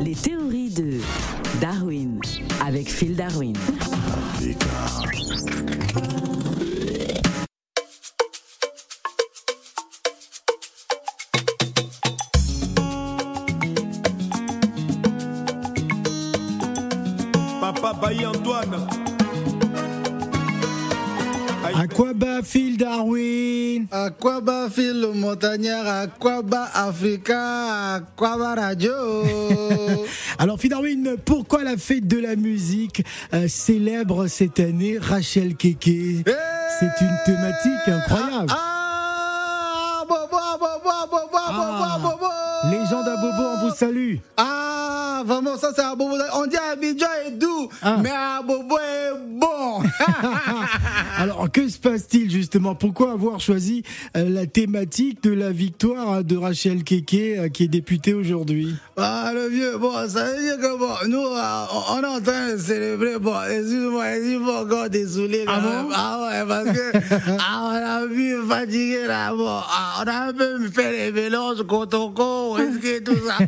Les théories de Darwin avec Phil Darwin. Papa Bailly Antoine. Aquaba Phil Darwin? Aquaba Phil le montagnard, Aquaba Africa, Aquaba Radio? Alors Phil Darwin, pourquoi la fête de la musique euh, célèbre cette année Rachel Keke? C'est une thématique incroyable. Ah, bobo, bobo, bobo, Ah. bobo, bobo. Légende à Bobo, on vous salue. Ah, vraiment, ça c'est un bobo. On dit Abidjan est doux, Ah. mais un bobo est bon. Alors que se passe-t-il justement? Pourquoi avoir choisi euh, la thématique de la victoire de Rachel Keke euh, qui est députée aujourd'hui? Ah, le vieux, bon, ça veut dire que bon, nous, on est en train de célébrer, bon, excuse-moi, excuse-moi encore désolé. Ah bon même. Ah ouais, parce que, ah, on a vu fatigué là, bon, ah, on a peu fait les mélanges, cotoco, whisky, tout ça.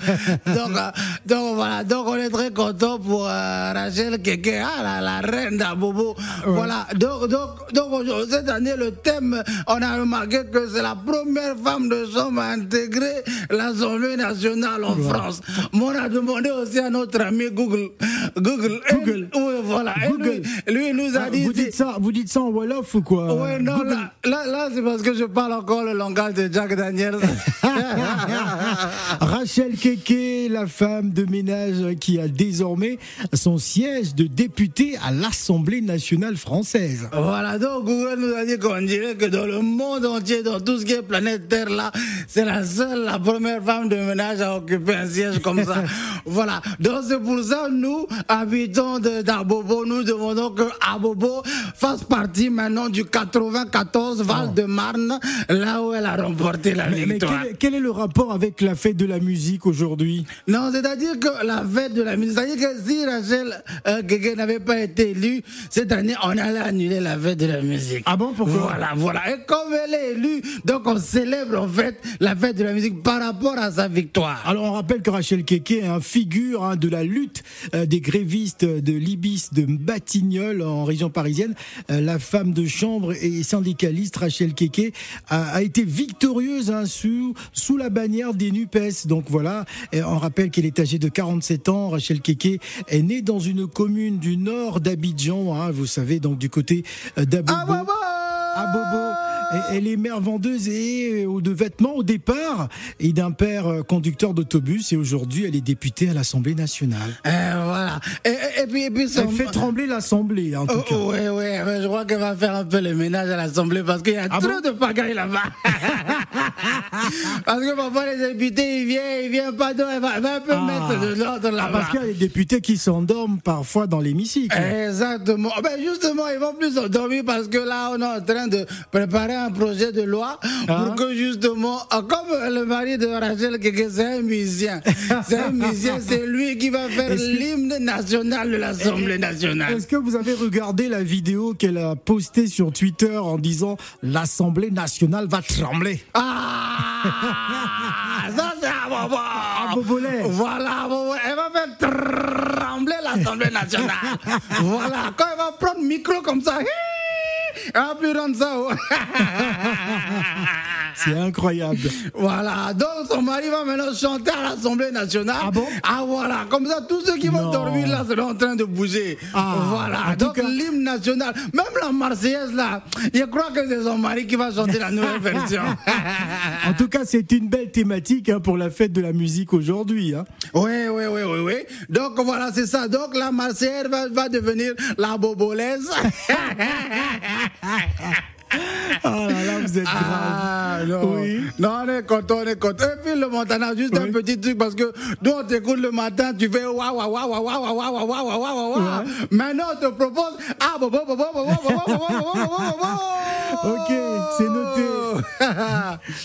donc, euh, donc voilà, donc on est très content pour euh, Rachel Keke, ah, la, la reine d'Abobo. Voilà, donc, donc, donc cette année, le thème, on a remarqué que c'est la première femme de chambre à intégrer l'Assemblée nationale en France. Mais on a demandé aussi à notre ami Google. Google. Google. Oui, voilà. Google. Lui, lui, il nous a Ah, dit. Vous dites ça, vous dites ça en Wolof ou quoi? Ouais, non, Google. là, là, là, c'est parce que je parle encore le langage de Jack Daniels. Rachel Keke, la femme de ménage qui a désormais son siège de députée à l'Assemblée nationale française. Voilà, donc Google nous a dit qu'on dirait que dans le monde entier, dans tout ce qui est planète Terre là, c'est la seule, la première femme de ménage à occuper un siège comme ça. voilà, donc c'est pour ça, nous, habitants de- d'Abobo, nous demandons que Abobo fasse partie maintenant du 94 Val-de-Marne, là où elle a remporté la Mais, mais victoire. quel, est- quel est le rapport avec la fête de la musique aujourd'hui? Non, c'est-à-dire que la fête de la musique, c'est-à-dire que si Rachel euh, n'avait pas été élue, cette année, on allait annuler la fête de la musique. Ah bon, pourquoi? Voilà, voilà. Et comme elle est élue, donc on célèbre en fait la fête de la musique par rapport à sa victoire. Alors on rappelle que Rachel Keke est un figure hein, de la lutte euh, des grévistes de l'Ibis de Batignolles en région parisienne. Euh, la femme de chambre et syndicaliste Rachel Keke a, a été victorieuse hein, sous, sous la bannière des NUPES. Donc voilà, et on rappelle qu'elle est âgée de 47 ans. Rachel Keke est née dans une commune du nord d'Abidjan, hein, vous savez, donc du côté euh, d'Abobo. Ah, Bobo à Bobo. Elle est mère vendeuse et euh, de vêtements au départ et d'un père euh, conducteur d'autobus et aujourd'hui elle est députée à l'Assemblée nationale. Eh, voilà. Et, et- et puis, et puis Elle fait trembler l'Assemblée en tout Oh, cas. ouais, mais je crois qu'elle va faire un peu le ménage à l'Assemblée parce qu'il y a Ah trop bon de pagaille là-bas. parce que parfois les députés, ils viennent, ils viennent pas, elle va, elle va un peu Ah. mettre de l'ordre Ah, là-bas. parce qu'il y a des députés qui s'endorment parfois dans l'hémicycle. Exactement. Ben justement, ils vont plus s'endormir parce que là, on est en train de préparer un projet de loi Ah. pour que justement, ah, comme le mari de Rachel Keke, c'est un musicien. C'est un musicien, c'est lui qui va faire l'hymne national de l'Assemblée nationale. Est-ce que vous avez regardé la vidéo qu'elle a postée sur Twitter en disant l'Assemblée nationale va trembler Ah Ça, c'est un bobo Un bobolet. Voilà. Elle va faire trembler l'Assemblée nationale. voilà, quand elle va prendre le micro comme ça, va plus oh. C'est incroyable. Voilà, donc son mari va maintenant chanter à l'Assemblée nationale. Ah bon Ah voilà, comme ça, tous ceux qui vont dormir là seront en train de bouger. Ah, voilà, donc cas- l'hymne national, même la Marseillaise là, je crois que c'est son mari qui va chanter la nouvelle version. En tout cas, c'est une belle thématique hein, pour la fête de la musique aujourd'hui. hein. Oui, oui, oui, oui, Donc voilà, c'est ça. Donc la Marseillaise va, va devenir la bobolaise. Ah là là, vous êtes grave. Ah, non. Oui. Non, on est content, on est content. Et puis le Montana, juste un petit truc parce que nous on t'écoute le matin, tu fais waouh, waouh, waouh, waouh, waouh, waouh, waouh, waouh, waouh. Maintenant on te propose ah, bobo, bobo, bobo, bobo, bobo, bobo, bobo. Ok, c'est noté.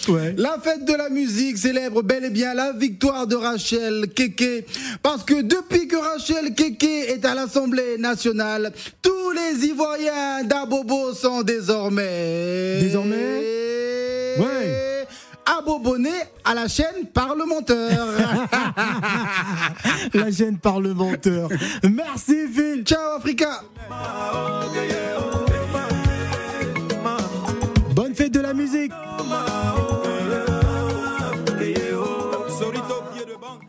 Ouais. La fête de la musique célèbre bel et bien la victoire de Rachel Keke. Parce que depuis que Rachel Keke est à l'Assemblée nationale, tous les Ivoiriens d'Abobo sont désormais. Désormais Ouais. à la chaîne parlementaire. la chaîne parlementaire. Merci Phil. Ciao Africa.